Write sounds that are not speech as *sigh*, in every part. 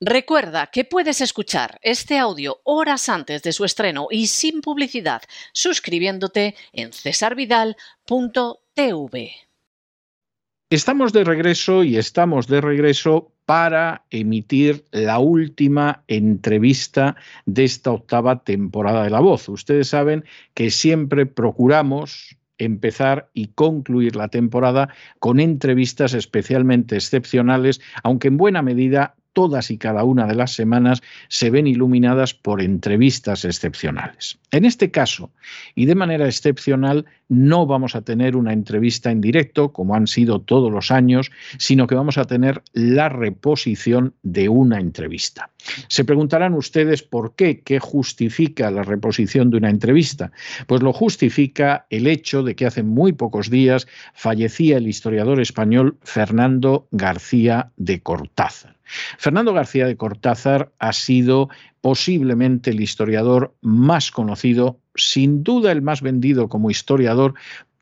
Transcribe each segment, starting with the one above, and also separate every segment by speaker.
Speaker 1: Recuerda que puedes escuchar este audio horas antes de su estreno y sin publicidad suscribiéndote en cesarvidal.tv.
Speaker 2: Estamos de regreso y estamos de regreso para emitir la última entrevista de esta octava temporada de La Voz. Ustedes saben que siempre procuramos empezar y concluir la temporada con entrevistas especialmente excepcionales, aunque en buena medida todas y cada una de las semanas se ven iluminadas por entrevistas excepcionales. En este caso, y de manera excepcional, no vamos a tener una entrevista en directo, como han sido todos los años, sino que vamos a tener la reposición de una entrevista. Se preguntarán ustedes por qué, qué justifica la reposición de una entrevista. Pues lo justifica el hecho de que hace muy pocos días fallecía el historiador español Fernando García de Cortázar. Fernando García de Cortázar ha sido posiblemente el historiador más conocido, sin duda el más vendido como historiador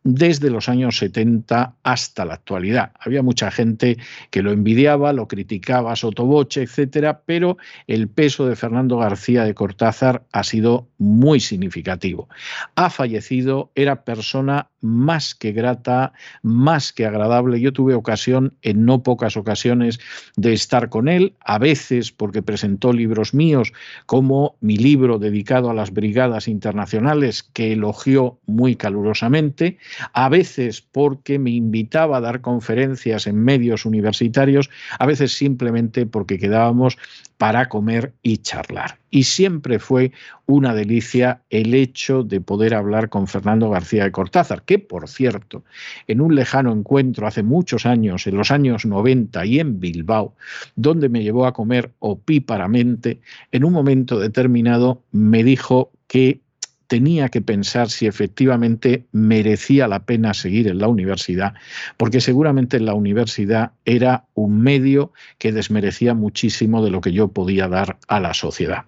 Speaker 2: desde los años 70 hasta la actualidad. Había mucha gente que lo envidiaba, lo criticaba sotoboche, etcétera, pero el peso de Fernando García de Cortázar ha sido muy significativo. Ha fallecido, era persona más que grata, más que agradable. Yo tuve ocasión, en no pocas ocasiones, de estar con él, a veces porque presentó libros míos, como mi libro dedicado a las brigadas internacionales, que elogió muy calurosamente, a veces porque me invitaba a dar conferencias en medios universitarios, a veces simplemente porque quedábamos para comer y charlar. Y siempre fue una delicia el hecho de poder hablar con Fernando García de Cortázar, por cierto, en un lejano encuentro hace muchos años, en los años 90 y en Bilbao, donde me llevó a comer opíparamente, en un momento determinado me dijo que tenía que pensar si efectivamente merecía la pena seguir en la universidad, porque seguramente la universidad era un medio que desmerecía muchísimo de lo que yo podía dar a la sociedad.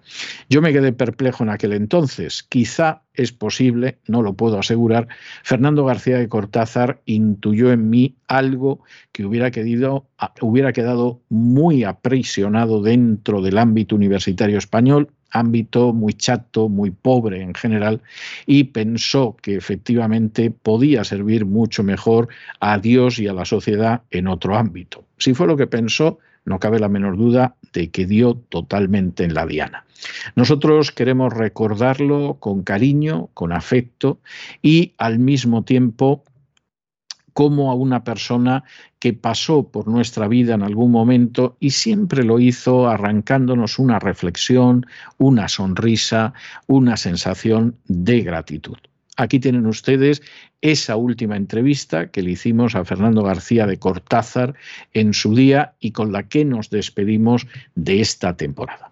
Speaker 2: Yo me quedé perplejo en aquel entonces. Quizá es posible, no lo puedo asegurar, Fernando García de Cortázar intuyó en mí algo que hubiera, hubiera quedado muy aprisionado dentro del ámbito universitario español ámbito muy chato, muy pobre en general, y pensó que efectivamente podía servir mucho mejor a Dios y a la sociedad en otro ámbito. Si fue lo que pensó, no cabe la menor duda de que dio totalmente en la diana. Nosotros queremos recordarlo con cariño, con afecto y al mismo tiempo como a una persona que pasó por nuestra vida en algún momento y siempre lo hizo arrancándonos una reflexión, una sonrisa, una sensación de gratitud. Aquí tienen ustedes esa última entrevista que le hicimos a Fernando García de Cortázar en su día y con la que nos despedimos de esta temporada.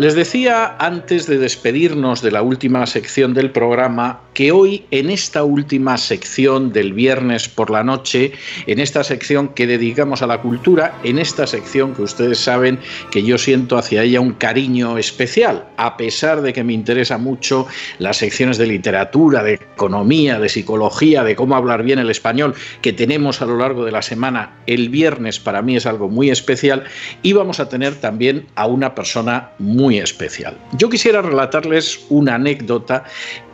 Speaker 2: Les decía antes de despedirnos de la última sección del programa que hoy en esta última sección del viernes por la noche, en esta sección que dedicamos a la cultura, en esta sección que ustedes saben que yo siento hacia ella un cariño especial, a pesar de que me interesa mucho las secciones de literatura, de economía, de psicología, de cómo hablar bien el español que tenemos a lo largo de la semana, el viernes para mí es algo muy especial y vamos a tener también a una persona muy especial. Yo quisiera relatarles una anécdota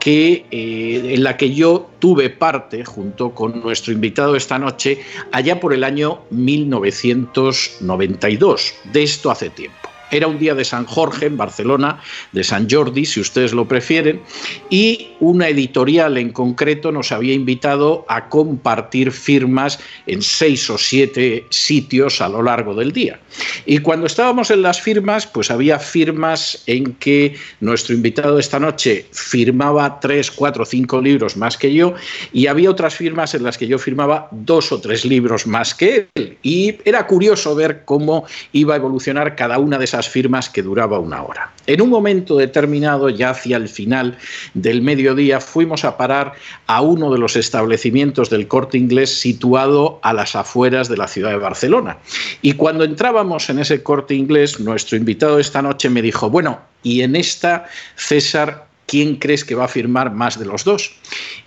Speaker 2: que, eh, en la que yo tuve parte junto con nuestro invitado esta noche allá por el año 1992. De esto hace tiempo. Era un día de San Jorge en Barcelona, de San Jordi, si ustedes lo prefieren, y una editorial en concreto nos había invitado a compartir firmas en seis o siete sitios a lo largo del día. Y cuando estábamos en las firmas, pues había firmas en que nuestro invitado esta noche firmaba tres, cuatro, cinco libros más que yo, y había otras firmas en las que yo firmaba dos o tres libros más que él. Y era curioso ver cómo iba a evolucionar cada una de esas firmas que duraba una hora. En un momento determinado, ya hacia el final del mediodía, fuimos a parar a uno de los establecimientos del corte inglés situado a las afueras de la ciudad de Barcelona. Y cuando entrábamos en ese corte inglés, nuestro invitado esta noche me dijo, bueno, y en esta, César, ¿quién crees que va a firmar más de los dos?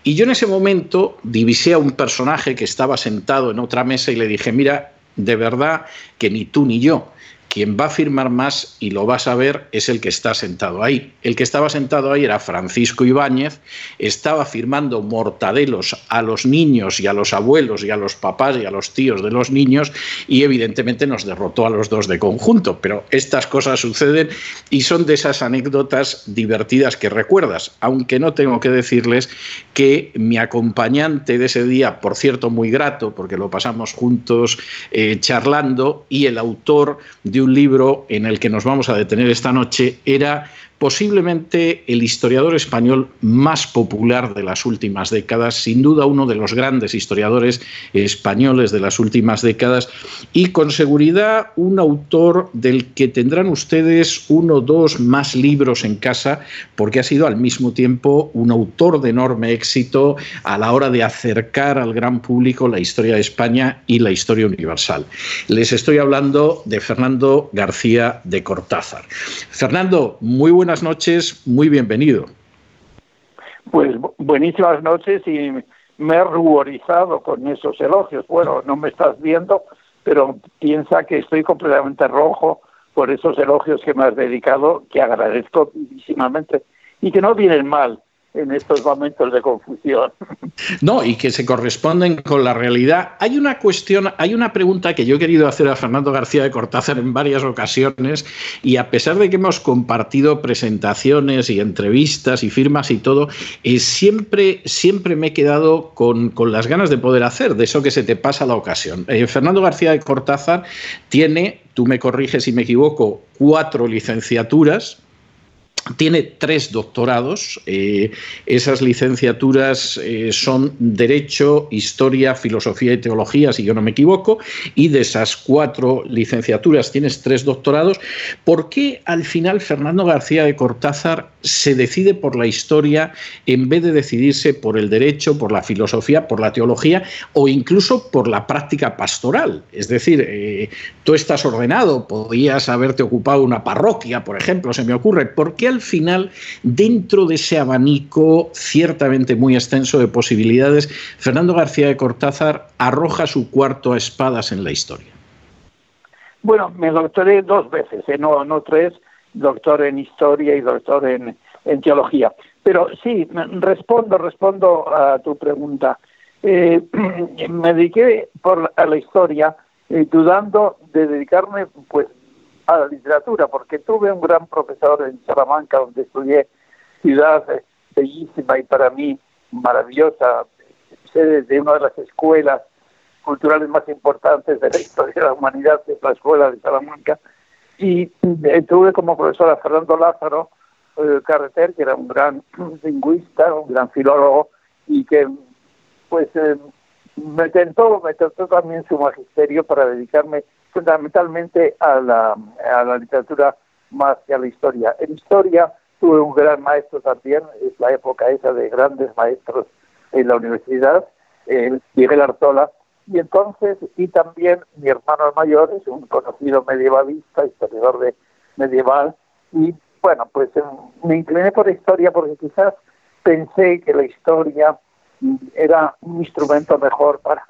Speaker 2: Y yo en ese momento divisé a un personaje que estaba sentado en otra mesa y le dije, mira, de verdad que ni tú ni yo quien va a firmar más, y lo vas a ver, es el que está sentado ahí. El que estaba sentado ahí era Francisco Ibáñez, estaba firmando mortadelos a los niños y a los abuelos y a los papás y a los tíos de los niños, y evidentemente nos derrotó a los dos de conjunto. Pero estas cosas suceden y son de esas anécdotas divertidas que recuerdas, aunque no tengo que decirles que mi acompañante de ese día, por cierto, muy grato, porque lo pasamos juntos eh, charlando, y el autor de un libro en el que nos vamos a detener esta noche era posiblemente el historiador español más popular de las últimas décadas, sin duda uno de los grandes historiadores españoles de las últimas décadas y con seguridad un autor del que tendrán ustedes uno o dos más libros en casa porque ha sido al mismo tiempo un autor de enorme éxito a la hora de acercar al gran público la historia de España y la historia universal. Les estoy hablando de Fernando García de Cortázar. Fernando, muy buenas buenas noches, muy bienvenido.
Speaker 3: Pues buenísimas noches y me he ruborizado con esos elogios. Bueno, no me estás viendo, pero piensa que estoy completamente rojo por esos elogios que me has dedicado, que agradezco vivísimamente y que no vienen mal en estos momentos de confusión.
Speaker 2: No, y que se corresponden con la realidad. Hay una cuestión, hay una pregunta que yo he querido hacer a Fernando García de Cortázar en varias ocasiones y a pesar de que hemos compartido presentaciones y entrevistas y firmas y todo, eh, siempre, siempre me he quedado con, las ganas de poder hacer, de eso que se te pasa la ocasión. Eh, Fernando García de Cortázar tiene, tú me corriges si me equivoco, cuatro licenciaturas tiene tres doctorados. Eh, esas licenciaturas eh, son Derecho, Historia, Filosofía y Teología, si yo no me equivoco. Y de esas cuatro licenciaturas tienes tres doctorados. ¿Por qué al final Fernando García de Cortázar se decide por la historia en vez de decidirse por el derecho, por la filosofía, por la teología o incluso por la práctica pastoral? Es decir, eh, tú estás ordenado, podías haberte ocupado una parroquia, por ejemplo, se me ocurre. ¿Por qué al final, dentro de ese abanico ciertamente muy extenso de posibilidades, Fernando García de Cortázar arroja su cuarto a espadas en la historia?
Speaker 3: Bueno, me doctoré dos veces, ¿eh? no, no tres, doctor en historia y doctor en, teología. Pero sí, respondo, respondo a tu pregunta. Eh, *clears throat* me dediqué a la historia eh, dudando de dedicarme pues a la literatura, porque tuve un gran profesor en Salamanca, donde estudié, ciudad bellísima y para mí maravillosa, sede de una de las escuelas culturales más importantes de la historia de la humanidad, es la Escuela de Salamanca, y eh, tuve como profesor a Fernando Lázaro eh, Carreter, que era un gran *clears throat* lingüista, un gran filólogo, y que pues eh, me tentó, me tentó también su magisterio para dedicarme fundamentalmente a la, a la literatura más que a la historia. En historia tuve un gran maestro también, es la época esa de grandes maestros en la universidad, Miguel Artola, y entonces, y también mi hermano mayor es un conocido medievalista, historiador de medieval, y bueno, pues eh, me incliné por la historia porque quizás pensé que la historia era un instrumento mejor para,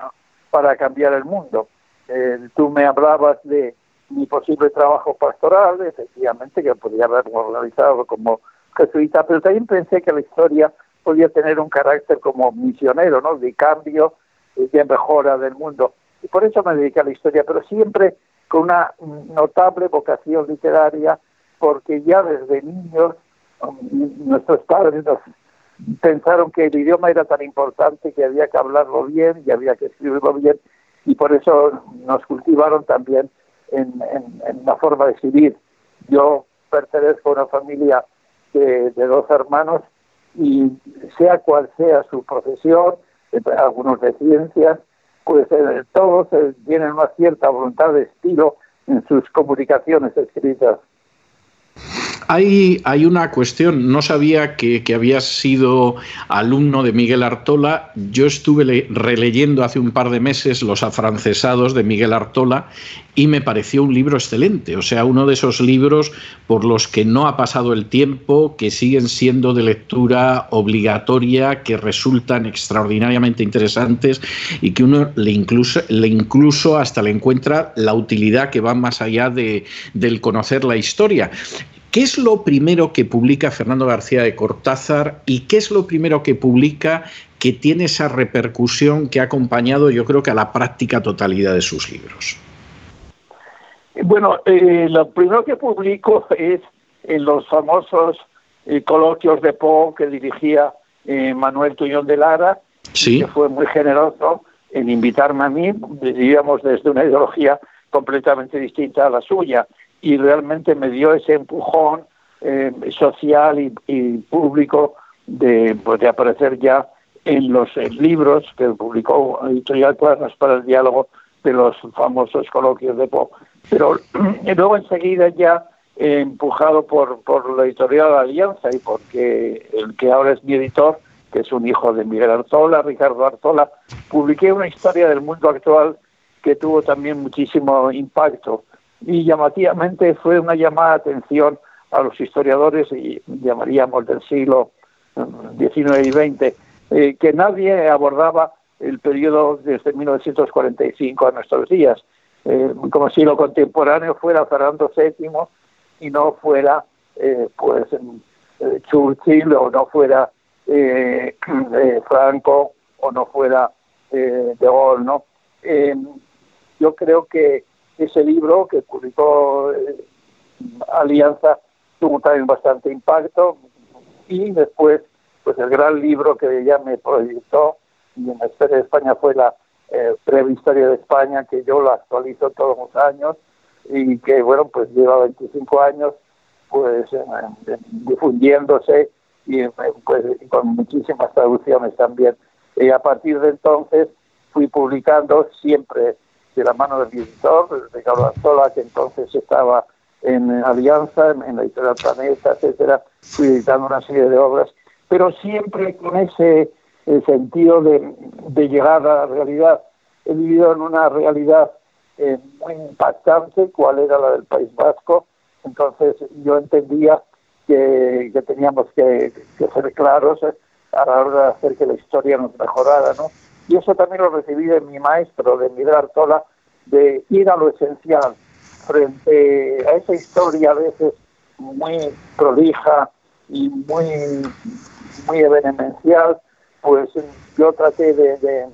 Speaker 3: para cambiar el mundo. Eh, tú me hablabas de mi posible trabajo pastoral, efectivamente, que podría haberlo organizado como jesuita, pero también pensé que la historia podía tener un carácter como misionero, ¿no? De cambio y de mejora del mundo. Y por eso me dediqué a la historia, pero siempre con una notable vocación literaria, porque ya desde niños um, nuestros padres nos pensaron que el idioma era tan importante que había que hablarlo bien y había que escribirlo bien, y por eso nos cultivaron también en, la forma de escribir. Yo pertenezco a una familia de, dos hermanos y sea cual sea su profesión, eh, algunos de ciencias, pues eh, todos eh, tienen una cierta voluntad de estilo en sus comunicaciones escritas.
Speaker 2: Hay, una cuestión, no sabía que, que, habías sido alumno de Miguel Artola. Yo estuve releyendo hace un par de meses Los afrancesados de Miguel Artola y me pareció un libro excelente, o sea, uno de esos libros por los que no ha pasado el tiempo, que siguen siendo de lectura obligatoria, que resultan extraordinariamente interesantes y que uno le incluso, le incluso hasta le encuentra la utilidad que va más allá de, del conocer la historia. ¿Qué es lo primero que publica Fernando García de Cortázar y qué es lo primero que publica que tiene esa repercusión que ha acompañado yo creo que a la práctica totalidad de sus libros?
Speaker 3: Bueno, eh, lo primero que publico es en los famosos eh, coloquios de Poe que dirigía eh, Manuel Tuñón de Lara, que fue muy generoso en invitarme a mí, vivíamos desde una ideología completamente distinta a la suya y realmente me dio ese empujón eh, social y, público de, pues, de aparecer ya en los eh, libros que publicó Editorial Cuadernos para el Diálogo de los famosos coloquios de Poe. Pero *clears throat* luego enseguida ya eh, empujado por, por la editorial Alianza y porque el que ahora es mi editor, que es un hijo de Miguel Artola, Ricardo Artola, publiqué una historia del mundo actual que tuvo también muchísimo impacto y llamativamente fue una llamada de atención a los historiadores, y llamaríamos del siglo XIX mm, y XX, eh, que nadie abordaba el periodo desde 1945 a nuestros días, eh, como si lo contemporáneo fuera Fernando VII y no fuera eh, pues Churchill o no fuera *clears throat* Franco o no fuera De Gaulle, ¿no? yo creo que ese libro que publicó eh, Alianza tuvo también bastante impacto. Y después pues el gran libro que ya me proyectó y en la historia de España fue la eh, prehistoria de España que yo lo actualizo todos los años y que bueno pues lleva 25 años pues difundiéndose y pues con muchísimas traducciones también. Y a partir de entonces fui publicando siempre de la mano del editor, Ricardo Anzola, que entonces estaba en Alianza, en la editorial Planeta, etcétera, fui editando una serie de obras, pero siempre con ese eh, sentido de, de, llegar a la realidad. He vivido en una realidad eh, muy impactante, cuál era la del País Vasco, entonces yo entendía que, que teníamos que, que, ser claros eh, a la hora de hacer que la historia nos mejorara, ¿no? Y eso también lo recibí de mi maestro, de Miguel Artola, de ir a lo esencial frente a esa historia a veces muy prolija y muy, muy pues yo traté de,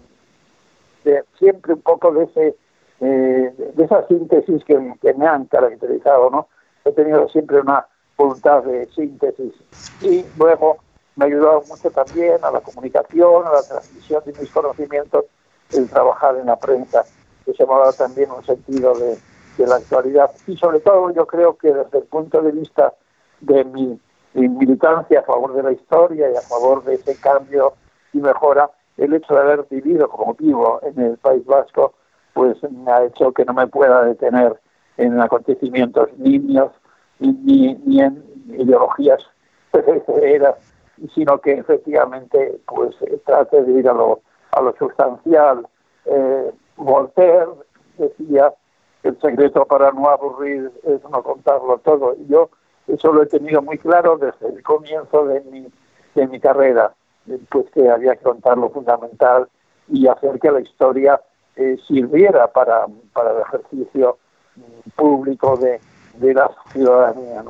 Speaker 3: de, siempre un poco de ese eh, de esa síntesis que, me han caracterizado, ¿no? He tenido siempre una voluntad de síntesis y luego me ha ayudado mucho también a la comunicación, a la transmisión de mis conocimientos, el trabajar en la prensa, que se me ha dado también un sentido de, la actualidad. Y sobre todo yo creo que desde el punto de vista de mi, militancia a favor de la historia y a favor de ese cambio y mejora, el hecho de haber vivido como vivo en el País Vasco, pues me ha hecho que no me pueda detener en acontecimientos niños ni, ni en ideologías *laughs* sino que efectivamente pues trate de ir a lo, a lo sustancial. Eh, Voltaire decía el secreto para no aburrir es no contarlo todo. Y yo eso lo he tenido muy claro desde el comienzo de mi, de mi carrera, pues que había que contar lo fundamental y hacer que la historia eh, sirviera para, para el ejercicio público de, de la ciudadanía.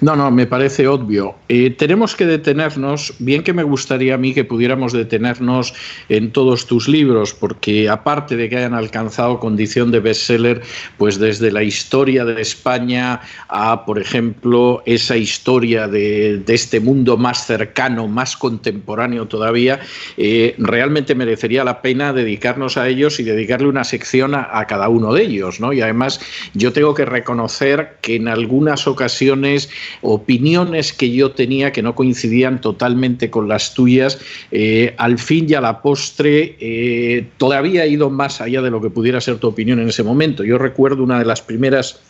Speaker 3: No,
Speaker 2: no, me parece obvio. Eh, tenemos que detenernos, bien que me gustaría a mí que pudiéramos detenernos en todos tus libros, porque aparte de que hayan alcanzado condición de bestseller, pues desde la historia de España a, por ejemplo, esa historia de, este mundo más cercano, más contemporáneo todavía, eh, realmente merecería la pena dedicarnos a ellos y dedicarle una sección a, a cada uno de ellos, ¿no? Y además yo tengo que reconocer que en algunas ocasiones opiniones que yo tenía que no coincidían totalmente con las tuyas, eh, al fin y a la postre eh, todavía he ido más allá de lo que pudiera ser tu opinión en ese momento. Yo recuerdo una de las primeras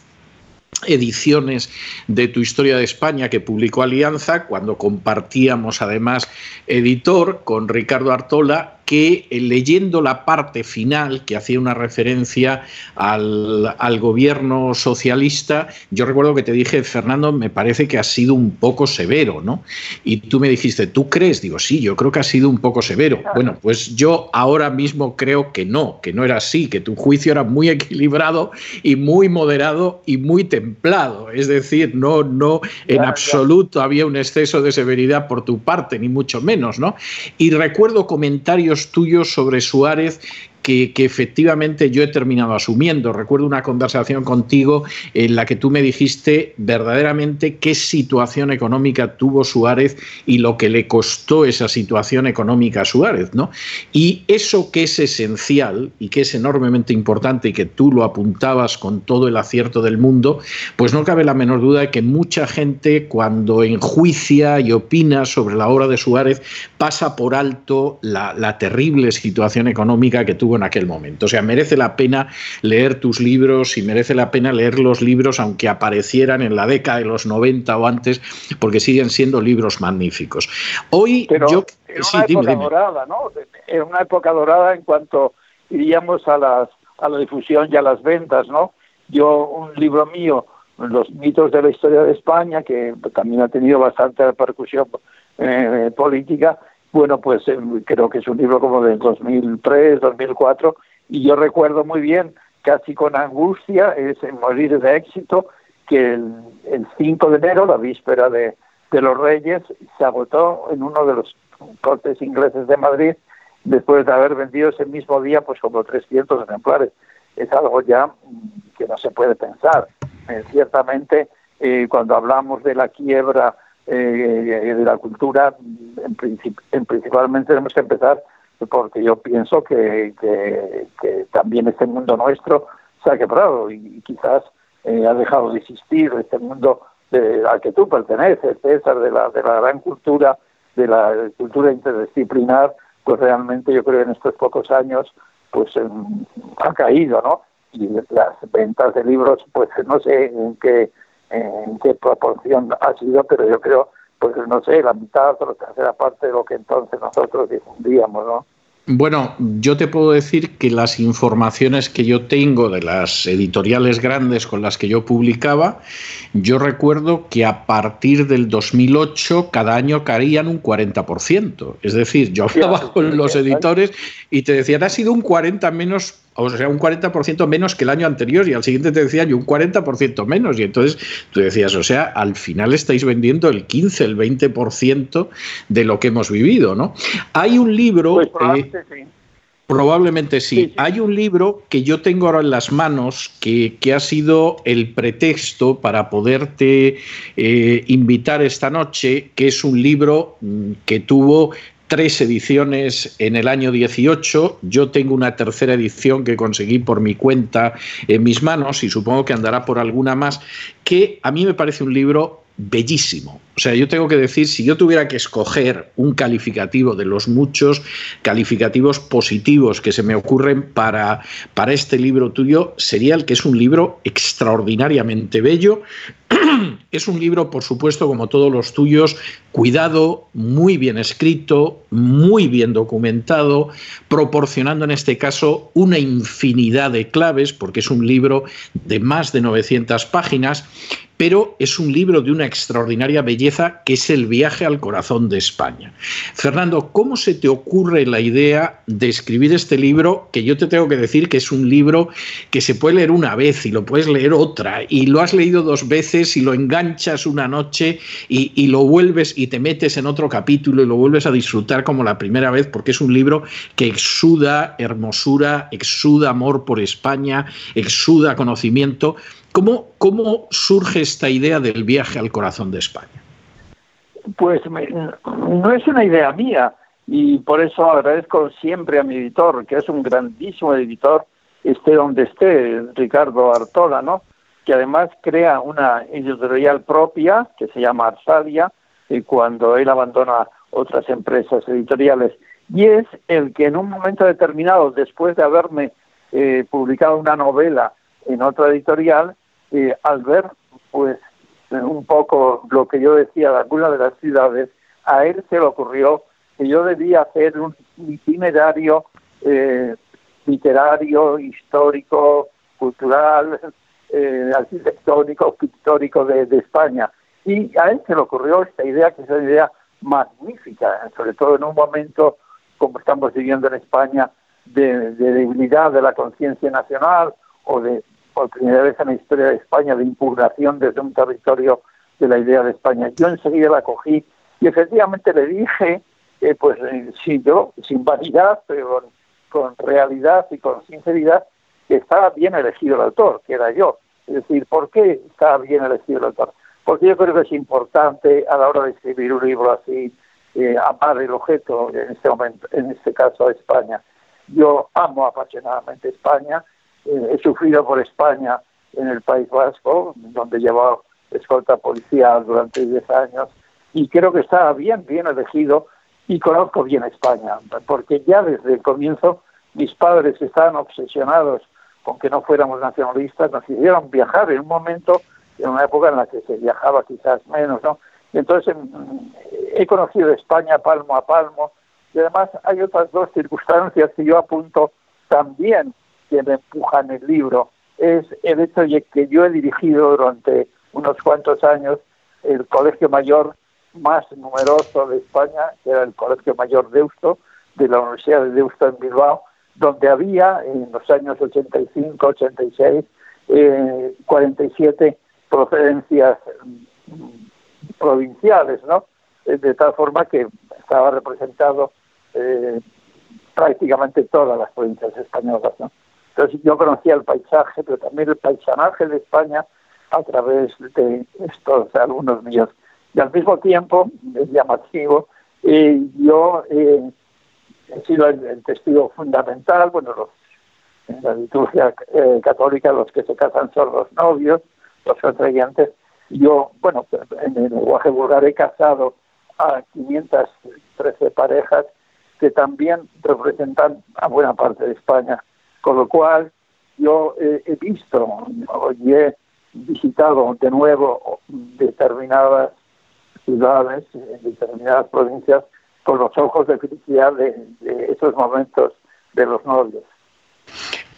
Speaker 2: ediciones de Tu Historia de España que publicó Alianza, cuando compartíamos además editor con Ricardo Artola, que eh, leyendo la parte final que hacía una referencia al, gobierno socialista, yo recuerdo que te dije, Fernando, me parece que ha sido un poco severo, ¿no? Y tú me dijiste, ¿tú crees? Digo, sí, yo creo que ha sido un poco severo. Bueno, pues yo ahora mismo creo que no, que no era así, que tu juicio era muy equilibrado y muy moderado y muy templado. Es decir, no, no, en absoluto había un exceso de severidad por tu parte, ni mucho menos, ¿no? Y recuerdo comentarios tuyos sobre Suárez que, efectivamente yo he terminado asumiendo. Recuerdo una conversación contigo en la que tú me dijiste verdaderamente qué situación económica tuvo Suárez y lo que le costó esa situación económica a Suárez, ¿no? Y eso que es esencial y que es enormemente importante y que tú lo apuntabas con todo el acierto del mundo, pues no cabe la menor duda de que mucha gente cuando enjuicia y opina sobre la obra de Suárez pasa por alto la, la terrible situación económica que tuvo en aquel momento. O sea, merece la pena leer tus libros y merece la pena leer los libros aunque aparecieran en la década de los 90 o antes, porque siguen siendo libros magníficos. Hoy yo...
Speaker 3: Era una época dorada, ¿no? Era una época dorada en cuanto iríamos a, las, a la difusión y a las ventas, ¿no? Yo, un libro mío, Los mitos de la historia de España, que también ha tenido bastante repercusión eh, política, bueno, pues eh, creo que es un libro como del 2003, 2004, y yo recuerdo muy bien, casi con angustia, es Morir de éxito, que el, el 5 de enero, la víspera de, los Reyes, se agotó en uno de los cortes ingleses de Madrid, después de haber vendido ese mismo día pues como 300 ejemplares. Es algo ya que no se puede pensar. Eh, ciertamente, eh, cuando hablamos de la quiebra eh, de la cultura, en, en, principalmente tenemos que empezar porque yo pienso que, también este mundo nuestro se ha quebrado y, quizás eh, ha dejado de existir este mundo al que tú perteneces, César, de la, de la gran cultura, de la cultura interdisciplinar, pues realmente yo creo que en estos pocos años pues ha caído, ¿no? Y las ventas de libros, pues no sé en qué en qué proporción ha sido, pero yo creo, pues no sé, la mitad o la tercera parte de lo que entonces nosotros difundíamos, ¿no?
Speaker 2: Bueno, yo te puedo decir que las informaciones que yo tengo de las editoriales grandes con las que yo publicaba, yo recuerdo que a partir del 2008 cada año caían un 40%. Es decir, yo hablaba con los editores y te decían, ha sido un 40 menos o sea, un 40% menos que el año anterior y al siguiente te decían un 40% menos y entonces tú decías, o sea, al final estáis vendiendo el 15, el 20% de lo que hemos vivido, ¿no? Hay un libro...
Speaker 3: Pues probablemente, sí.
Speaker 2: Probablemente sí. Hay un libro que yo tengo ahora en las manos que, ha sido el pretexto para poderte eh, invitar esta noche, que es un libro mm, que tuvo tres ediciones en el año 18. Yo tengo una tercera edición que conseguí por mi cuenta en mis manos y supongo que andará por alguna más, que a mí me parece un libro bellísimo. O sea, yo tengo que decir, si yo tuviera que escoger un calificativo de los muchos calificativos positivos que se me ocurren para, para este libro tuyo, sería el que es un libro extraordinariamente bello. *clears throat* Es un libro, por supuesto, como todos los tuyos, cuidado, muy bien escrito, muy bien documentado, proporcionando en este caso una infinidad de claves, porque es un libro de más de 900 páginas, pero es un libro de una extraordinaria belleza que es el viaje al corazón de España. Fernando, ¿cómo se te ocurre la idea de escribir este libro? Que yo te tengo que decir que es un libro que se puede leer una vez y lo puedes leer otra, y lo has leído dos veces y lo enganchas una noche y, y lo vuelves y te metes en otro capítulo y lo vuelves a disfrutar como la primera vez, porque es un libro que exuda hermosura, exuda amor por España, exuda conocimiento. ¿Cómo, ¿Cómo surge esta idea del viaje al corazón de España?
Speaker 3: Pues no es una idea mía y por eso agradezco siempre a mi editor, que es un grandísimo editor, esté donde esté, Ricardo Artola, ¿no? que además crea una editorial propia que se llama Arsadia, y cuando él abandona otras empresas editoriales. Y es el que en un momento determinado, después de haberme eh, publicado una novela en otra editorial, eh, al ver pues un poco lo que yo decía de algunas de las ciudades, a él se le ocurrió que yo debía hacer un itinerario eh, literario, histórico, cultural, eh, arquitectónico, pictórico de, de, España. Y a él se le ocurrió esta idea, que es una idea magnífica, sobre todo en un momento como estamos viviendo en España, de, debilidad de la conciencia nacional o de, por primera vez en la historia de España, de impugnación desde un territorio de la idea de España. Yo enseguida la cogí y efectivamente le dije, eh, pues eh, sí, yo, sin vanidad, pero con, realidad y con sinceridad, que estaba bien elegido el autor, que era yo. Es decir, ¿por qué estaba bien elegido el autor? Porque yo creo que es importante a la hora de escribir un libro así, eh, amar el objeto, en este momento, en este caso España. Yo amo apasionadamente España, eh, he sufrido por España en el País Vasco, donde he llevado escolta policial durante 10 años, y creo que estaba bien, bien elegido y conozco bien España, porque ya desde el comienzo mis padres estaban obsesionados con que no fuéramos nacionalistas, nos hicieron viajar en un momento, en una época en la que se viajaba quizás menos, ¿no? Y entonces he conocido España palmo a palmo y además hay otras dos circunstancias que yo apunto también que me empujan el libro. Es el hecho de que yo he dirigido durante unos cuantos años el colegio mayor más numeroso de España, que era el Colegio Mayor Deusto, de la Universidad de Deusto en Bilbao, donde había en los años 85, 86, eh, 47 procedencias provinciales, ¿no? Eh, de tal forma que estaba representado eh, prácticamente todas las provincias españolas, ¿no? Yo conocía el paisaje, pero también el paisanaje de España a través de estos alumnos míos. Y al mismo tiempo, es llamativo, eh, yo he sido el, testigo fundamental, bueno, en la liturgia católica los que se casan son los novios, los contrayentes, yo, bueno, en el lenguaje vulgar he casado a 513 parejas que también representan a buena parte de España, con lo cual yo he visto y he visitado de nuevo determinadas ciudades, determinadas provincias, con los ojos de felicidad de, de esos momentos de los novios.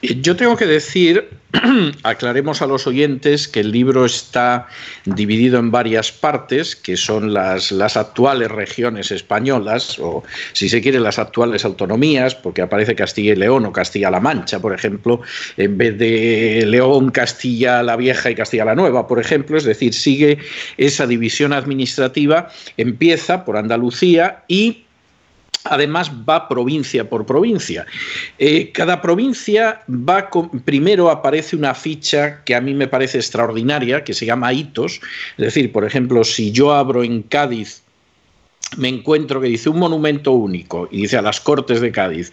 Speaker 2: Yo tengo que decir, *clears throat* aclaremos a los oyentes que el libro está dividido en varias partes, que son las, actuales regiones españolas, o si se quiere, las actuales autonomías, porque aparece Castilla y León o Castilla-La Mancha, por ejemplo, en vez de León, Castilla la Vieja y Castilla la Nueva, por ejemplo, es decir, sigue esa división administrativa, empieza por Andalucía y Además, va provincia por provincia. Eh, cada provincia va primero aparece una ficha que a mí me parece extraordinaria, que se llama hitos. Es decir, por ejemplo, si yo abro en Cádiz me encuentro que dice un monumento único y dice a las Cortes de Cádiz,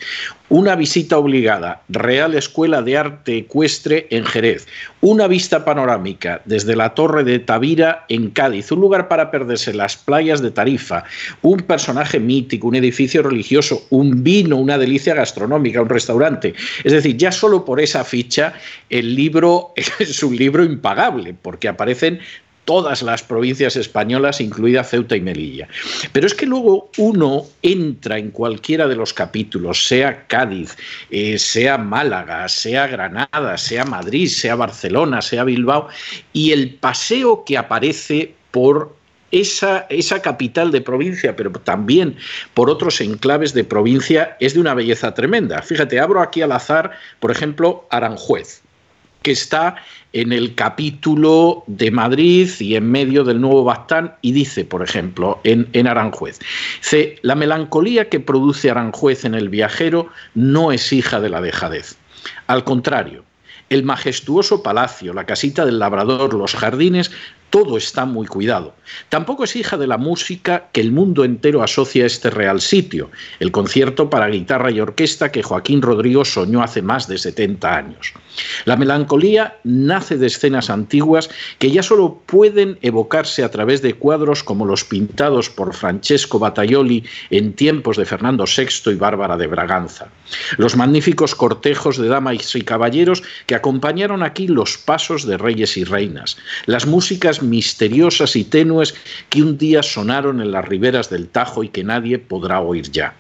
Speaker 2: una visita obligada, Real Escuela de Arte Ecuestre en Jerez, una vista panorámica desde la Torre de Tavira en Cádiz, un lugar para perderse las playas de Tarifa, un personaje mítico, un edificio religioso, un vino, una delicia gastronómica, un restaurante. Es decir, ya solo por esa ficha el libro *laughs* es un libro impagable, porque aparecen todas las provincias españolas, incluida Ceuta y Melilla. Pero es que luego uno entra en cualquiera de los capítulos, sea Cádiz, eh, sea Málaga, sea Granada, sea Madrid, sea Barcelona, sea Bilbao, y el paseo que aparece por esa, esa capital de provincia, pero también por otros enclaves de provincia, es de una belleza tremenda. Fíjate, abro aquí al azar, por ejemplo, Aranjuez, que está en el capítulo de Madrid y en medio del Nuevo Bastán y dice, por ejemplo, en, en, Aranjuez, dice, la melancolía que produce Aranjuez en el viajero no es hija de la dejadez. Al contrario, el majestuoso palacio, la casita del labrador, los jardines todo está muy cuidado. Tampoco es hija de la música que el mundo entero asocia a este real sitio, el concierto para guitarra y orquesta que Joaquín Rodrigo soñó hace más de 70 años. La melancolía nace de escenas antiguas que ya solo pueden evocarse a través de cuadros como los pintados por Francesco Battaioli en tiempos de Fernando VI y Bárbara de Braganza. Los magníficos cortejos de damas y caballeros que acompañaron aquí los pasos de reyes y reinas, las músicas misteriosas y tenues que un día sonaron en las riberas del Tajo y que nadie podrá oír ya.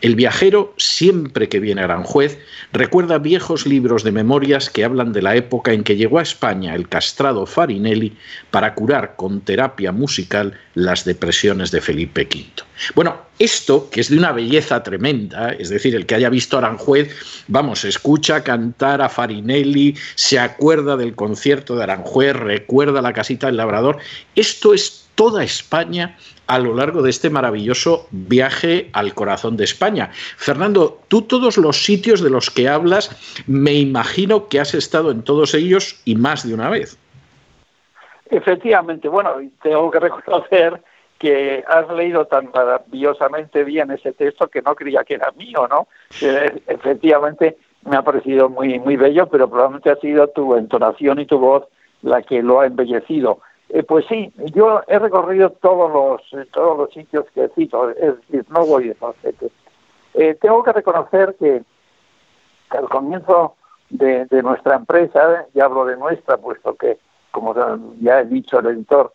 Speaker 2: El viajero, siempre que viene a Aranjuez, recuerda viejos libros de memorias que hablan de la época en que llegó a España el castrado Farinelli para curar con terapia musical las depresiones de Felipe V. Bueno, esto, que es de una belleza tremenda, es decir, el que haya visto Aranjuez, vamos, escucha cantar a Farinelli, se acuerda del concierto de Aranjuez, recuerda la casita del labrador, esto es toda España a lo largo de este maravilloso viaje al corazón de España. Fernando, tú todos los sitios de los que hablas, me imagino que has estado en todos ellos y más de una vez.
Speaker 3: Efectivamente, bueno, tengo que *laughs* reconocer que has leído tan maravillosamente bien ese texto que no creía que era mío, ¿no? efectivamente me ha parecido muy muy bello, pero probablemente ha sido tu entonación y tu voz la que lo ha embellecido. Eh, pues sí, yo he recorrido todos los eh, todos los sitios que cito, es decir, no voy de eh, tengo que reconocer que al comienzo de, nuestra empresa, ya hablo de nuestra, puesto que, como ya he dicho, el editor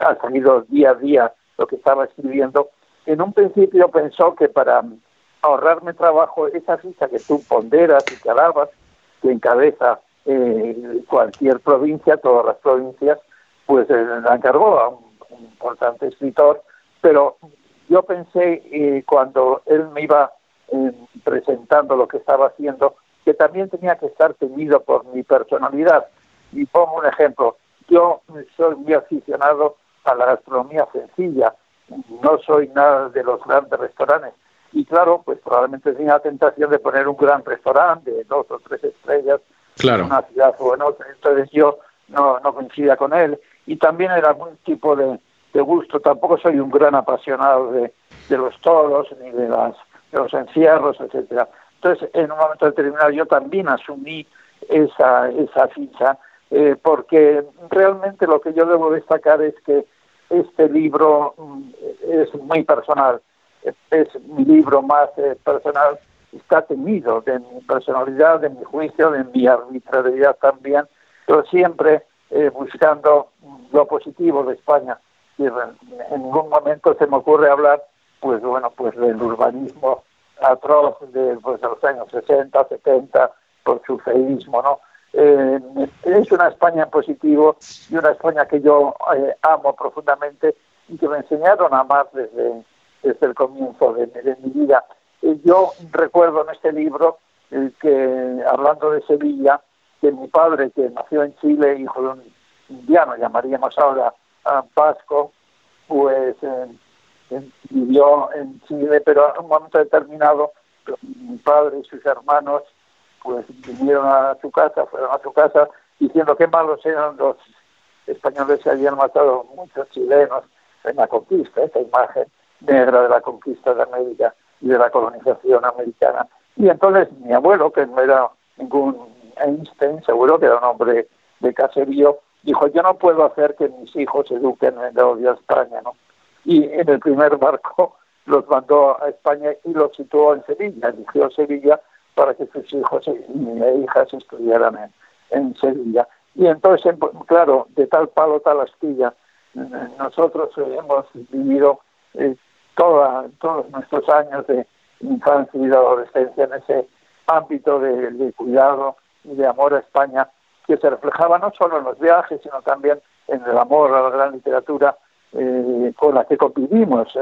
Speaker 3: ha salido día a día lo que estaba escribiendo, en un principio pensó que para ahorrarme trabajo, esa ficha que tú ponderas y que alabas, que encabeza cualquier provincia, todas las provincias, pues eh, la encargó a un, importante escritor, pero yo pensé eh, cuando él me iba eh, presentando lo que estaba haciendo, que también tenía que estar teñido por mi personalidad. Y pongo un ejemplo, yo soy muy aficionado a la gastronomía sencilla, no soy nada de los grandes restaurantes. Y claro, pues probablemente tenía la tentación de poner un gran restaurante de dos o tres estrellas en una ciudad o en otra. Entonces yo no, no coincidía con él y también era algún tipo de, gusto. Tampoco soy un gran apasionado de, los toros ni de, las, de los encierros, etcétera. Entonces, en un momento determinado yo también asumí esa, esa ficha, eh, porque realmente lo que yo debo destacar es que este libro mm, es muy personal, es mi libro más eh, personal, está tenido de mi personalidad, de mi juicio, de mi arbitrariedad también, pero siempre eh, buscando lo positivo de España. Y en ningún momento se me ocurre hablar, pues bueno, pues del urbanismo atroz de, pues, de los años 60, 70, por su feísmo, ¿no? Eh, es una España en positivo y una España que yo eh, amo profundamente y que me enseñaron a amar desde, desde el comienzo de, de mi vida. yo recuerdo en este libro que, hablando de Sevilla, que mi padre, que nació en Chile, hijo de un indiano, llamaríamos ahora a Pasco, pues vivió en Chile, pero en un momento determinado mi padre y sus hermanos pues vinieron a su casa, fueron a su casa diciendo qué malos eran los españoles que habían matado muchos chilenos en la conquista, esta imagen negra de la conquista de América y de la colonización americana. Y entonces mi abuelo, que no era ningún Einstein, seguro que era un hombre de caserío, dijo, yo no puedo hacer que mis hijos eduquen en el odio a España, ¿no? Y en el primer *laughs* barco los mandó a España y los situó en Sevilla, eligió Sevilla para que sus hijos e hijas estudiaran en, Sevilla. Y entonces, claro, de tal palo, tal astilla, nosotros hemos vivido eh, toda, todos nuestros años de infancia y de adolescencia en ese ámbito de cuidado y de amor a España que se reflejaba no solo en los viajes, sino también en el amor a la gran literatura, eh, con la que convivimos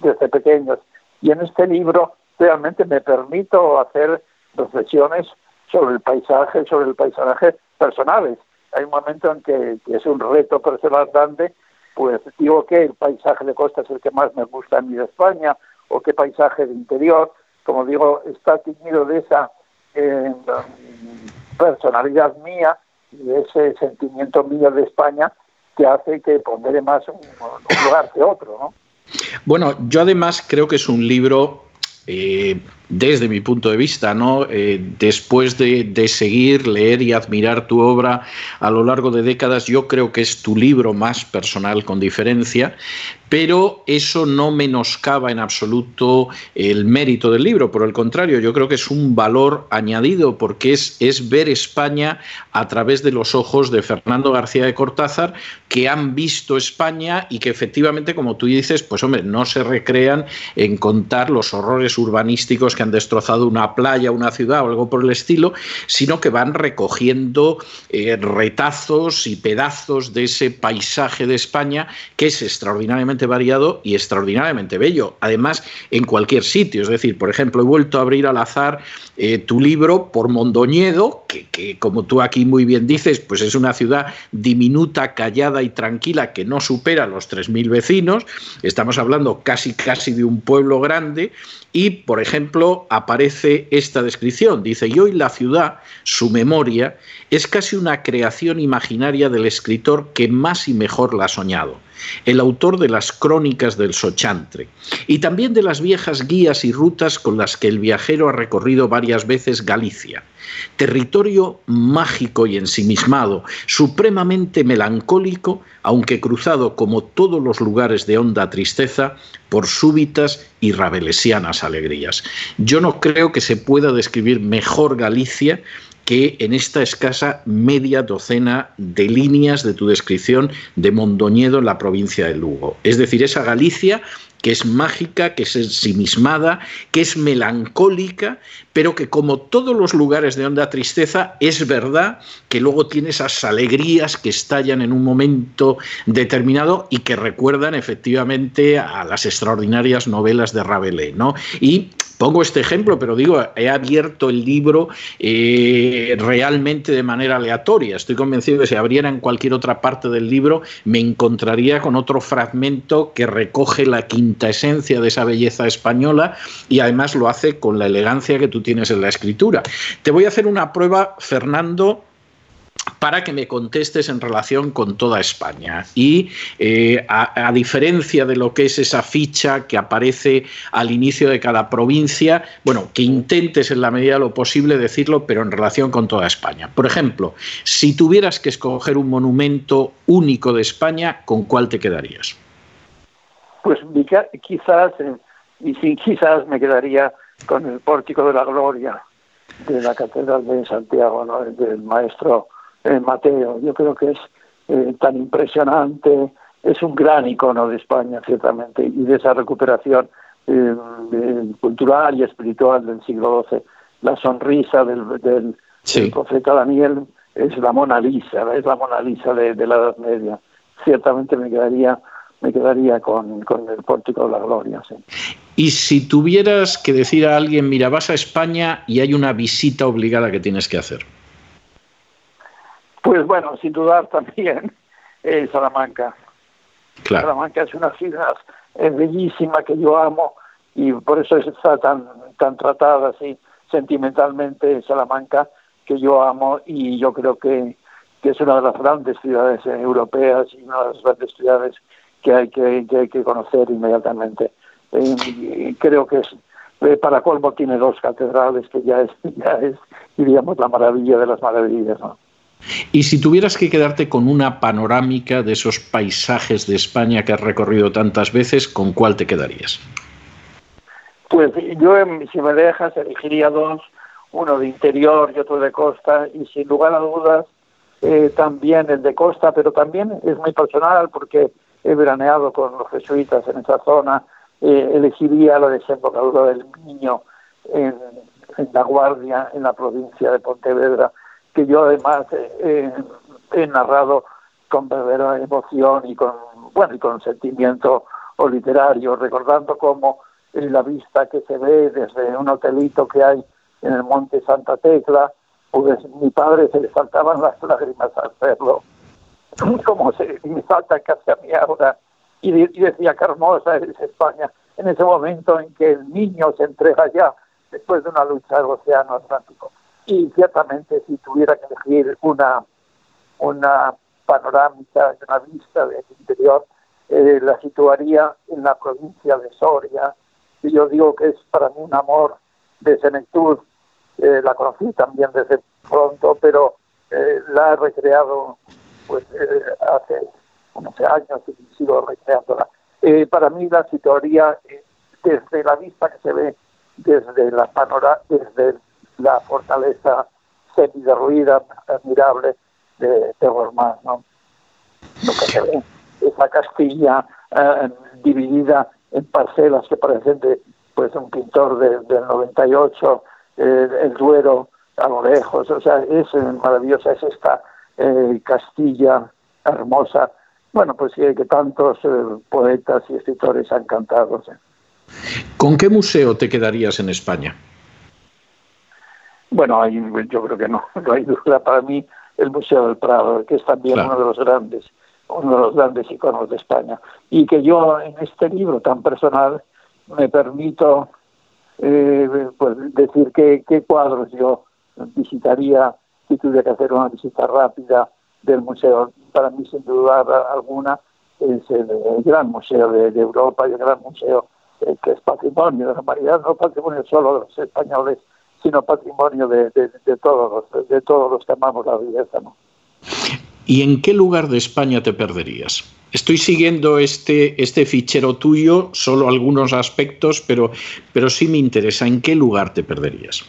Speaker 3: desde pequeños. Y en este libro realmente me permito hacer reflexiones sobre el paisaje, sobre el paisaje personales. Hay un momento en que, es un reto personal grande, pues digo que el paisaje de costa es el que más me gusta en mi España, o qué paisaje de interior, como digo, está teñido de esa personalidad mía y ese sentimiento mío de España que hace que pondere más un, un lugar que otro, ¿no?
Speaker 2: Bueno, yo además creo que es un libro eh, desde mi punto de vista, ¿no? Eh, después de, de, seguir, leer y admirar tu obra a lo largo de décadas, yo creo que es tu libro más personal con diferencia, pero eso no menoscaba en absoluto el mérito del libro, por el contrario, yo creo que es un valor añadido porque es, es ver España a través de los ojos de Fernando García de Cortázar, que han visto España y que efectivamente, como tú dices, pues hombre, no se recrean en contar los horrores urbanísticos que han destrozado una playa, una ciudad o algo por el estilo, sino que van recogiendo eh, retazos y pedazos de ese paisaje de España que es extraordinariamente variado y extraordinariamente bello. Además, en cualquier sitio. Es decir, por ejemplo, he vuelto a abrir al azar eh, tu libro por Mondoñedo, que, como tú aquí muy bien dices, pues es una ciudad diminuta, callada y tranquila que no supera los 3.000 vecinos. Estamos hablando casi, casi de un pueblo grande. Y, por ejemplo, aparece esta descripción. Dice, y hoy la ciudad, su memoria, es casi una creación imaginaria del escritor que más y mejor la ha soñado el autor de las crónicas del Sochantre, y también de las viejas guías y rutas con las que el viajero ha recorrido varias veces Galicia, territorio mágico y ensimismado, supremamente melancólico, aunque cruzado como todos los lugares de honda tristeza por súbitas y rabelesianas alegrías. Yo no creo que se pueda describir mejor Galicia que en esta escasa media docena de líneas de tu descripción de Mondoñedo en la provincia de Lugo. Es decir, esa Galicia que es mágica, que es ensimismada, que es melancólica, pero que como todos los lugares de honda tristeza, es verdad que luego tiene esas alegrías que estallan en un momento determinado y que recuerdan efectivamente a las extraordinarias novelas de Rabelais. ¿no? Y Pongo este ejemplo, pero digo, he abierto el libro eh, realmente de manera aleatoria. Estoy convencido que si abriera en cualquier otra parte del libro, me encontraría con otro fragmento que recoge la quinta esencia de esa belleza española y además lo hace con la elegancia que tú tienes en la escritura. Te voy a hacer una prueba, Fernando, para que me contestes en relación con toda España. Y eh, a, diferencia de lo que es esa ficha que aparece al inicio de cada provincia, bueno, que intentes en la medida de lo posible decirlo, pero en relación con toda España. Por ejemplo, si tuvieras que escoger un monumento único de España, ¿con cuál te quedarías?
Speaker 3: Pues quizás, eh, y sí, quizás me quedaría con el pórtico de la gloria de la Catedral de Santiago, ¿no? del maestro eh, Mateo. Yo creo que es eh, tan impresionante, es un gran icono de España, ciertamente, y de esa recuperación eh, cultural y espiritual del siglo XII. La sonrisa del, del, profeta Daniel es la Mona Lisa, es la Mona Lisa de, la Edad Media. Ciertamente me quedaría me quedaría con, con el pórtico de la gloria. Sí.
Speaker 2: Y si tuvieras que decir a alguien, mira, vas a España y hay una visita obligada que tienes que hacer.
Speaker 3: Pues bueno, sin dudar también *laughs* eh, Salamanca. Salamanca es una ciudad bellísima que yo amo y por eso está tan, tan tratada así sentimentalmente Salamanca que yo amo y yo creo que, que es una de las grandes ciudades europeas y una de las grandes ciudades que hay que, que hay que conocer inmediatamente. Eh, creo que es eh, para colmo tiene dos catedrales que ya es *laughs* ya es diríamos la maravilla de las maravillas, ¿no?
Speaker 2: Y si tuvieras que quedarte con una panorámica de esos paisajes de España que has recorrido tantas veces, ¿con cuál te quedarías?
Speaker 3: Pues yo, si me dejas, elegiría dos, uno de interior y otro de costa, y sin lugar a dudas, eh, también el de costa, pero también es muy personal porque he veraneado con los jesuitas en esa zona, eh, elegiría la desembocadura del Niño en La Guardia, en la provincia de Pontevedra, que yo además he narrado con verdadera emoción y con bueno, y con sentimiento literario, recordando cómo la vista que se ve desde un hotelito que hay en el Monte Santa Tecla, pues mi padre se le saltaban las lágrimas al verlo, *laughs* como se me salta casi a mi ahora, y, decía que hermosa es España, en ese momento en que el niño se entrega ya después de una lucha del Océano Atlántico. Y ciertamente si tuviera que elegir una, una panorámica, una vista del interior, eh, la situaría en la provincia de Soria, y yo digo que es para mí un amor de senectud. Eh, la conocí también desde pronto, pero eh, la he recreado pues hace unos años y sigo recreándola. para mí la situaría desde la vista que se ve desde la panora, desde la fortaleza semi-derruida, admirable de, de ¿no? Lo esa Castilla eh, dividida en parcelas que parecen de pues un pintor del 98, eh, el Duero a lo lejos, o sea, es maravillosa, es esta eh, Castilla hermosa, bueno, pues sí, que tantos poetas y escritores han cantado.
Speaker 2: ¿Con qué museo te quedarías en España?
Speaker 3: Bueno, yo creo que no, *laughs* no hay duda. Para mí, el Museo del Prado, que es también uno de los grandes, uno de los grandes iconos de España. Y que yo, en este libro tan personal, me permito eh, pues decir qué cuadros yo visitaría si tuviera que hacer una visita rápida del museo. Para mí, sin duda alguna, es el, gran museo de, de Europa y el gran museo eh, que es patrimonio de la humanidad, no patrimonio solo de los españoles, sino patrimonio de, todos, los, de todos los que amamos la belleza. ¿no?
Speaker 2: ¿Y en qué lugar de España te perderías? Estoy siguiendo este, este fichero tuyo, solo algunos aspectos, pero, pero sí me interesa. ¿En qué lugar te perderías?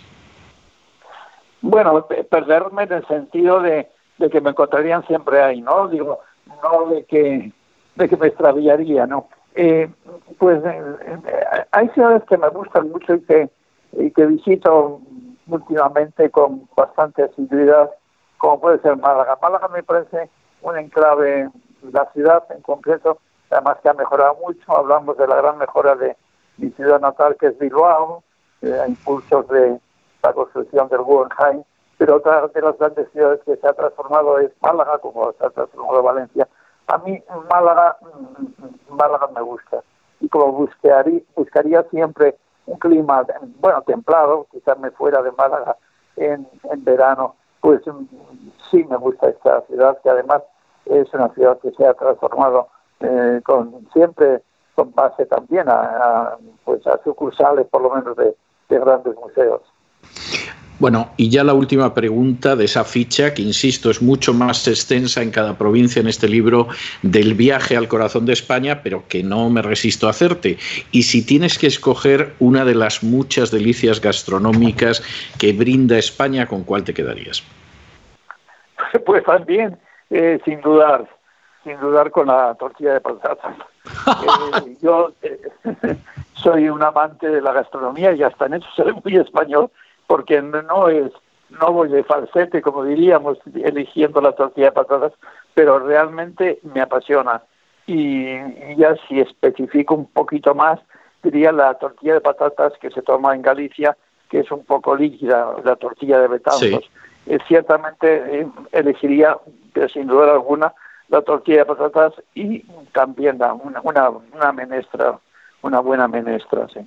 Speaker 3: Bueno, perderme en el sentido de, que me encontrarían siempre ahí, ¿no? Digo, no de que, de que me extraviaría, ¿no? Eh, pues eh, eh, hay ciudades que me gustan mucho y que, y que visito últimamente con bastante asiduidad, como puede ser Málaga. Málaga me parece un enclave, la ciudad en concreto, además que ha mejorado mucho. Hablamos de la gran mejora de mi ciudad natal, que es Bilbao, a impulsos de la construcción del Guggenheim, pero otra de las grandes ciudades que se ha transformado es Málaga, como se ha transformado Valencia, a mí Málaga, mm, Málaga me gusta. Y como buscaría, buscaría siempre un clima, bueno, templado, quizás me fuera de Málaga en, en verano, pues mm, sí me gusta esta ciudad, que además es una ciudad que se ha transformado eh, con siempre con base también a, pues a sucursales por lo menos de grandes museos.
Speaker 2: Bueno, y ya la última pregunta de esa ficha, que insisto, es mucho más extensa en cada provincia en este libro del viaje al corazón de España, pero que no me resisto a hacerte. Y si tienes que escoger una de las muchas delicias gastronómicas que brinda España, ¿con cuál te quedarías? *laughs*
Speaker 3: Pues también, eh, sin dudar, sin dudar con la tortilla de patatas. *laughs* Eh, yo eh, *laughs* soy un amante de la gastronomía y hasta en eso soy muy español porque no es no voy de falsete, como diríamos, eligiendo la tortilla de patatas, pero realmente me apasiona. Y, ya si especifico un poquito más, diría la tortilla de patatas que se toma en Galicia, que es un poco líquida, la tortilla de Betanzos. Eh, ciertamente eh, elegiría, pero sin duda alguna, la tortilla de patatas y también una, una, una menestra, una buena menestra, sí.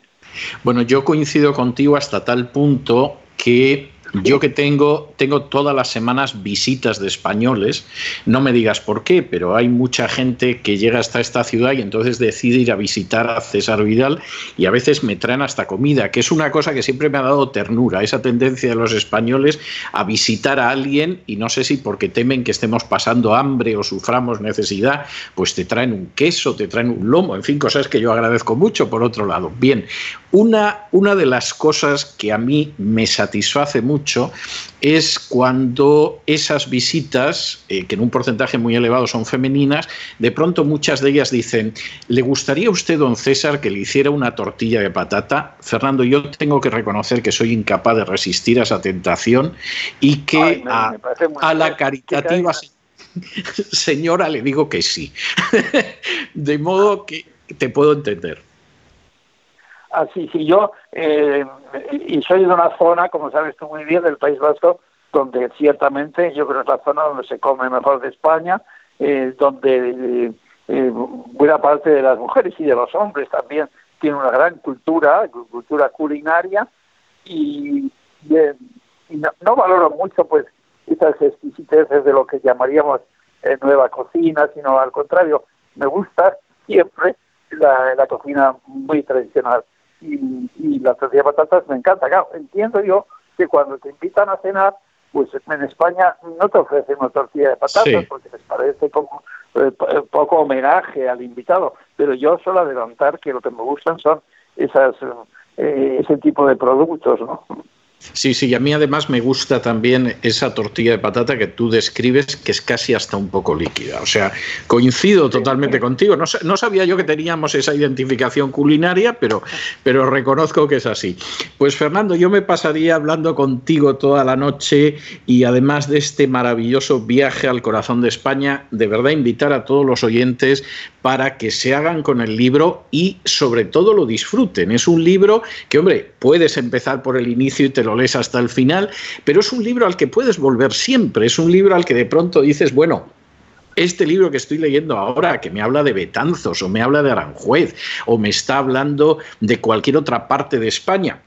Speaker 2: Bueno, yo coincido contigo hasta tal punto que yo que tengo, tengo todas las semanas visitas de españoles, no me digas por qué, pero hay mucha gente que llega hasta esta ciudad y entonces decide ir a visitar a César Vidal y a veces me traen hasta comida, que es una cosa que siempre me ha dado ternura, esa tendencia de los españoles a visitar a alguien y no sé si porque temen que estemos pasando hambre o suframos necesidad, pues te traen un queso, te traen un lomo, en fin, cosas que yo agradezco mucho por otro lado. Bien, una, una de las cosas que a mí me satisface mucho es cuando esas visitas, eh, que en un porcentaje muy elevado son femeninas, de pronto muchas de ellas dicen, ¿le gustaría a usted, don César, que le hiciera una tortilla de patata? Fernando, yo tengo que reconocer que soy incapaz de resistir a esa tentación y que a, la caritativa... *laughs* señora, le digo que sí. *laughs* de modo que te puedo entender.
Speaker 3: Así, sí, yo, eh, y soy de una zona, como sabes tú muy bien, del País Vasco, donde ciertamente yo creo que es la zona donde se come mejor de España, eh, donde eh, buena parte de las mujeres y de los hombres también tienen una gran cultura, cultura culinaria, y, no, valoro mucho pues esas exquisiteces de lo que llamaríamos nueva cocina, sino al contrario, me gusta siempre la, la cocina muy tradicional y, la tortilla de patatas me encanta. Claro, entiendo yo que cuando te invitan a cenar, pues en España no te ofrecen una tortilla de patatas porque les parece como eh, eh, poco homenaje al invitado, pero yo suelo adelantar que lo que me gustan son esas eh, ese tipo de productos, ¿no?
Speaker 2: Sí, sí, y a mí además me gusta también esa tortilla de patata que tú describes, que es casi hasta un poco líquida. O sea, coincido totalmente contigo. No, no sabía yo que teníamos esa identificación culinaria, pero, pero reconozco que es así. Pues Fernando, yo me pasaría hablando contigo toda la noche y además de este maravilloso viaje al corazón de España, de verdad invitar a todos los oyentes para que se hagan con el libro y sobre todo lo disfruten. Es un libro que, hombre, puedes empezar por el inicio y te lo hasta el final, pero es un libro al que puedes volver siempre, es un libro al que de pronto dices, bueno, este libro que estoy leyendo ahora, que me habla de Betanzos o me habla de Aranjuez o me está hablando de cualquier otra parte de España,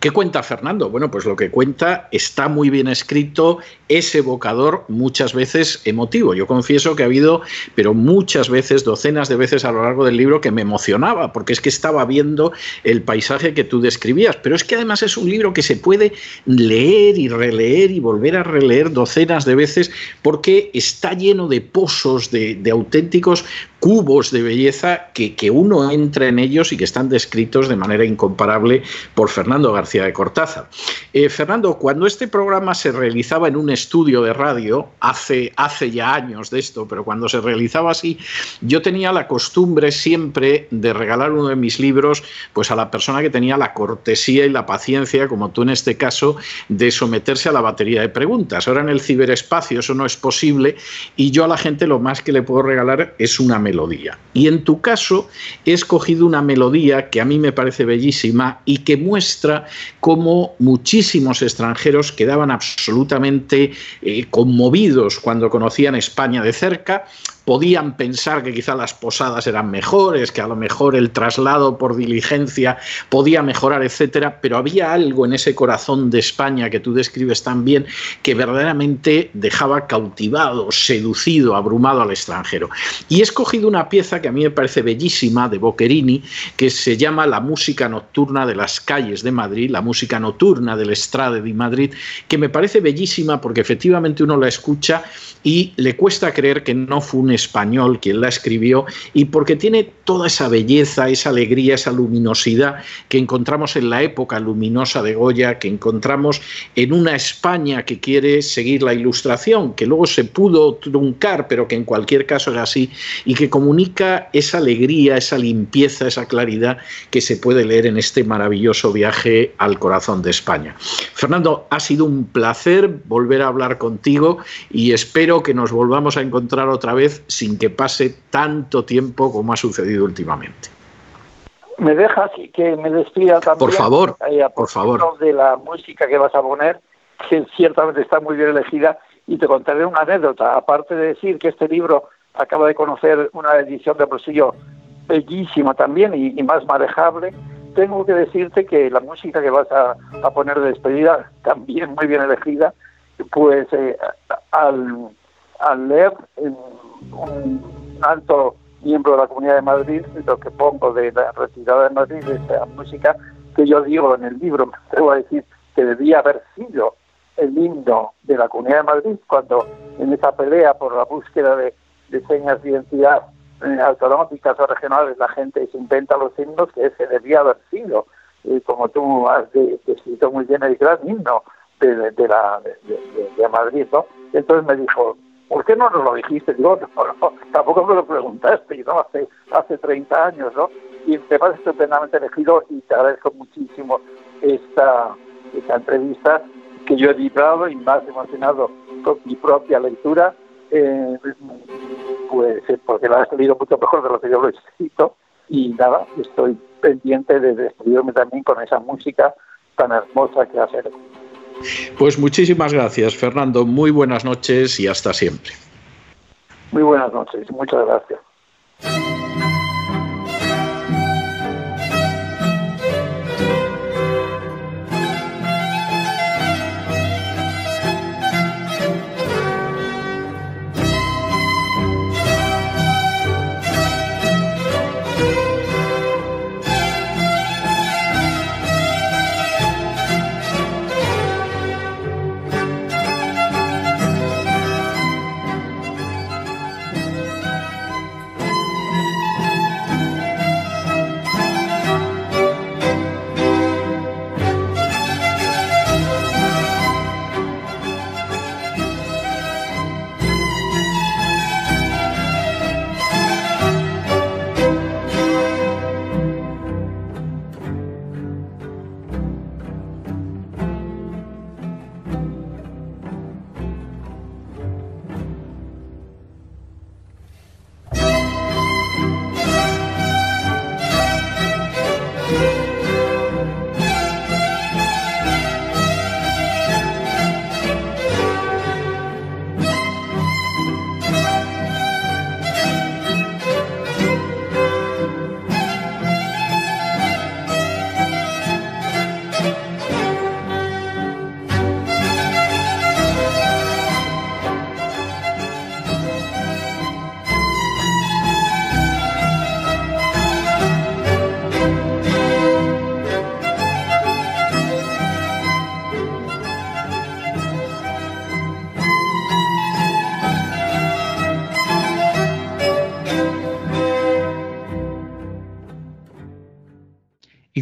Speaker 2: ¿Qué cuenta Fernando? Bueno, pues lo que cuenta está muy bien escrito, es evocador, muchas veces emotivo. Yo confieso que ha habido, pero muchas veces, docenas de veces a lo largo del libro que me emocionaba, porque es que estaba viendo el paisaje que tú describías. Pero es que además es un libro que se puede leer y releer y volver a releer docenas de veces, porque está lleno de pozos, de, de auténticos cubos de belleza que, que, uno entra en ellos y que están descritos de manera incomparable por Fernando García de Cortázar. Eh, Fernando, cuando este programa se realizaba en un estudio de radio, hace, hace ya años de esto, pero cuando se realizaba así, yo tenía la costumbre siempre de regalar uno de mis libros pues a la persona que tenía la cortesía y la paciencia, como tú en este caso, de someterse a la batería de preguntas. Ahora en el ciberespacio eso no es posible y yo a la gente lo más que le puedo regalar es una Y en tu caso he escogido una melodía que a mí me parece bellísima y que muestra cómo muchísimos extranjeros quedaban absolutamente eh, conmovidos cuando conocían España de cerca, podían pensar que quizá las posadas eran mejores, que a lo mejor el traslado por diligencia podía mejorar, etcétera, pero había algo en ese corazón de España que tú describes tan bien que verdaderamente dejaba cautivado, seducido, abrumado al extranjero. Y he escogido una pieza que a mí me parece bellísima de Boccherini, que se llama La música nocturna de las calles de Madrid, la música nocturna del Estrade de Madrid, que me parece bellísima porque efectivamente uno la escucha y le cuesta creer que no fue un español quien la escribió y porque tiene toda esa belleza, esa alegría, esa luminosidad que encontramos en la época luminosa de Goya, que encontramos en una España que quiere seguir la ilustración, que luego se pudo truncar, pero que en cualquier caso es así, y que comunica esa alegría, esa limpieza, esa claridad que se puede leer en este maravilloso viaje al corazón de España. Fernando, ha sido un placer volver a hablar contigo y espero que nos volvamos a encontrar otra vez sin que pase tanto tiempo como ha sucedido últimamente.
Speaker 3: Me dejas que me despida también.
Speaker 2: Por favor, por favor.
Speaker 3: De la música que vas a poner, que ciertamente está muy bien elegida, y te contaré una anécdota. Aparte de decir que este libro acaba de conocer una edición de bolsillo bellísima también y, más manejable, tengo que decirte que la música que vas a, poner de despedida, también muy bien elegida, pues eh, al, al leer un alto miembro de la Comunidad de Madrid, lo que pongo de la retirada de Madrid, de esa música que yo digo en el libro, me atrevo a decir que debía haber sido el himno de la Comunidad de Madrid cuando en esa pelea por la búsqueda de, señas de identidad eh, autonómicas o regionales la gente se inventa los himnos que ese debía haber sido, eh, como tú has descrito muy bien, el himno de, la, de, Madrid, ¿no? entonces me dijo, ¿por qué no nos lo dijiste? Digo, no, tampoco me lo preguntaste, ¿no? Hace, hace 30 años, ¿no? Y te parece estupendamente elegido y te agradezco muchísimo esta, esta entrevista que yo he vibrado y más emocionado con mi propia lectura eh, pues porque la ha salido mucho mejor de lo que yo lo he escrito y nada, estoy pendiente de despedirme también con esa música tan hermosa que hace.
Speaker 2: Pues muchísimas gracias, Fernando. Muy buenas noches y hasta siempre.
Speaker 3: Muy buenas noches, muchas gracias.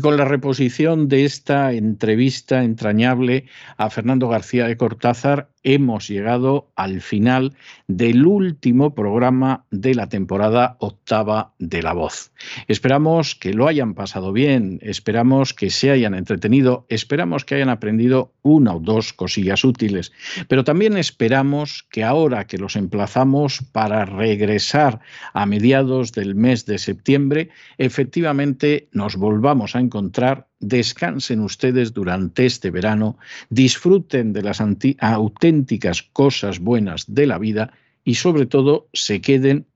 Speaker 2: Con la reposición de esta entrevista entrañable a Fernando García de Cortázar, hemos llegado al final del último programa de la temporada octava de La Voz. Esperamos que lo hayan pasado bien, esperamos que se hayan entretenido, esperamos que hayan aprendido una o dos cosillas útiles, pero también esperamos que ahora que los emplazamos para regresar a mediados del mes de septiembre, efectivamente nos volvamos a encontrar descansen ustedes durante este verano, disfruten de las auténticas cosas buenas de la vida y sobre todo se queden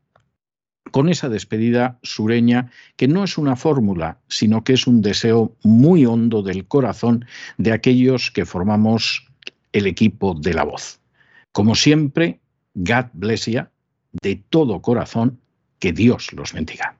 Speaker 2: con esa despedida sureña que no es una fórmula, sino que es un deseo muy hondo del corazón de aquellos que formamos el equipo de la voz. Como siempre, God bless you, de todo corazón, que Dios los bendiga.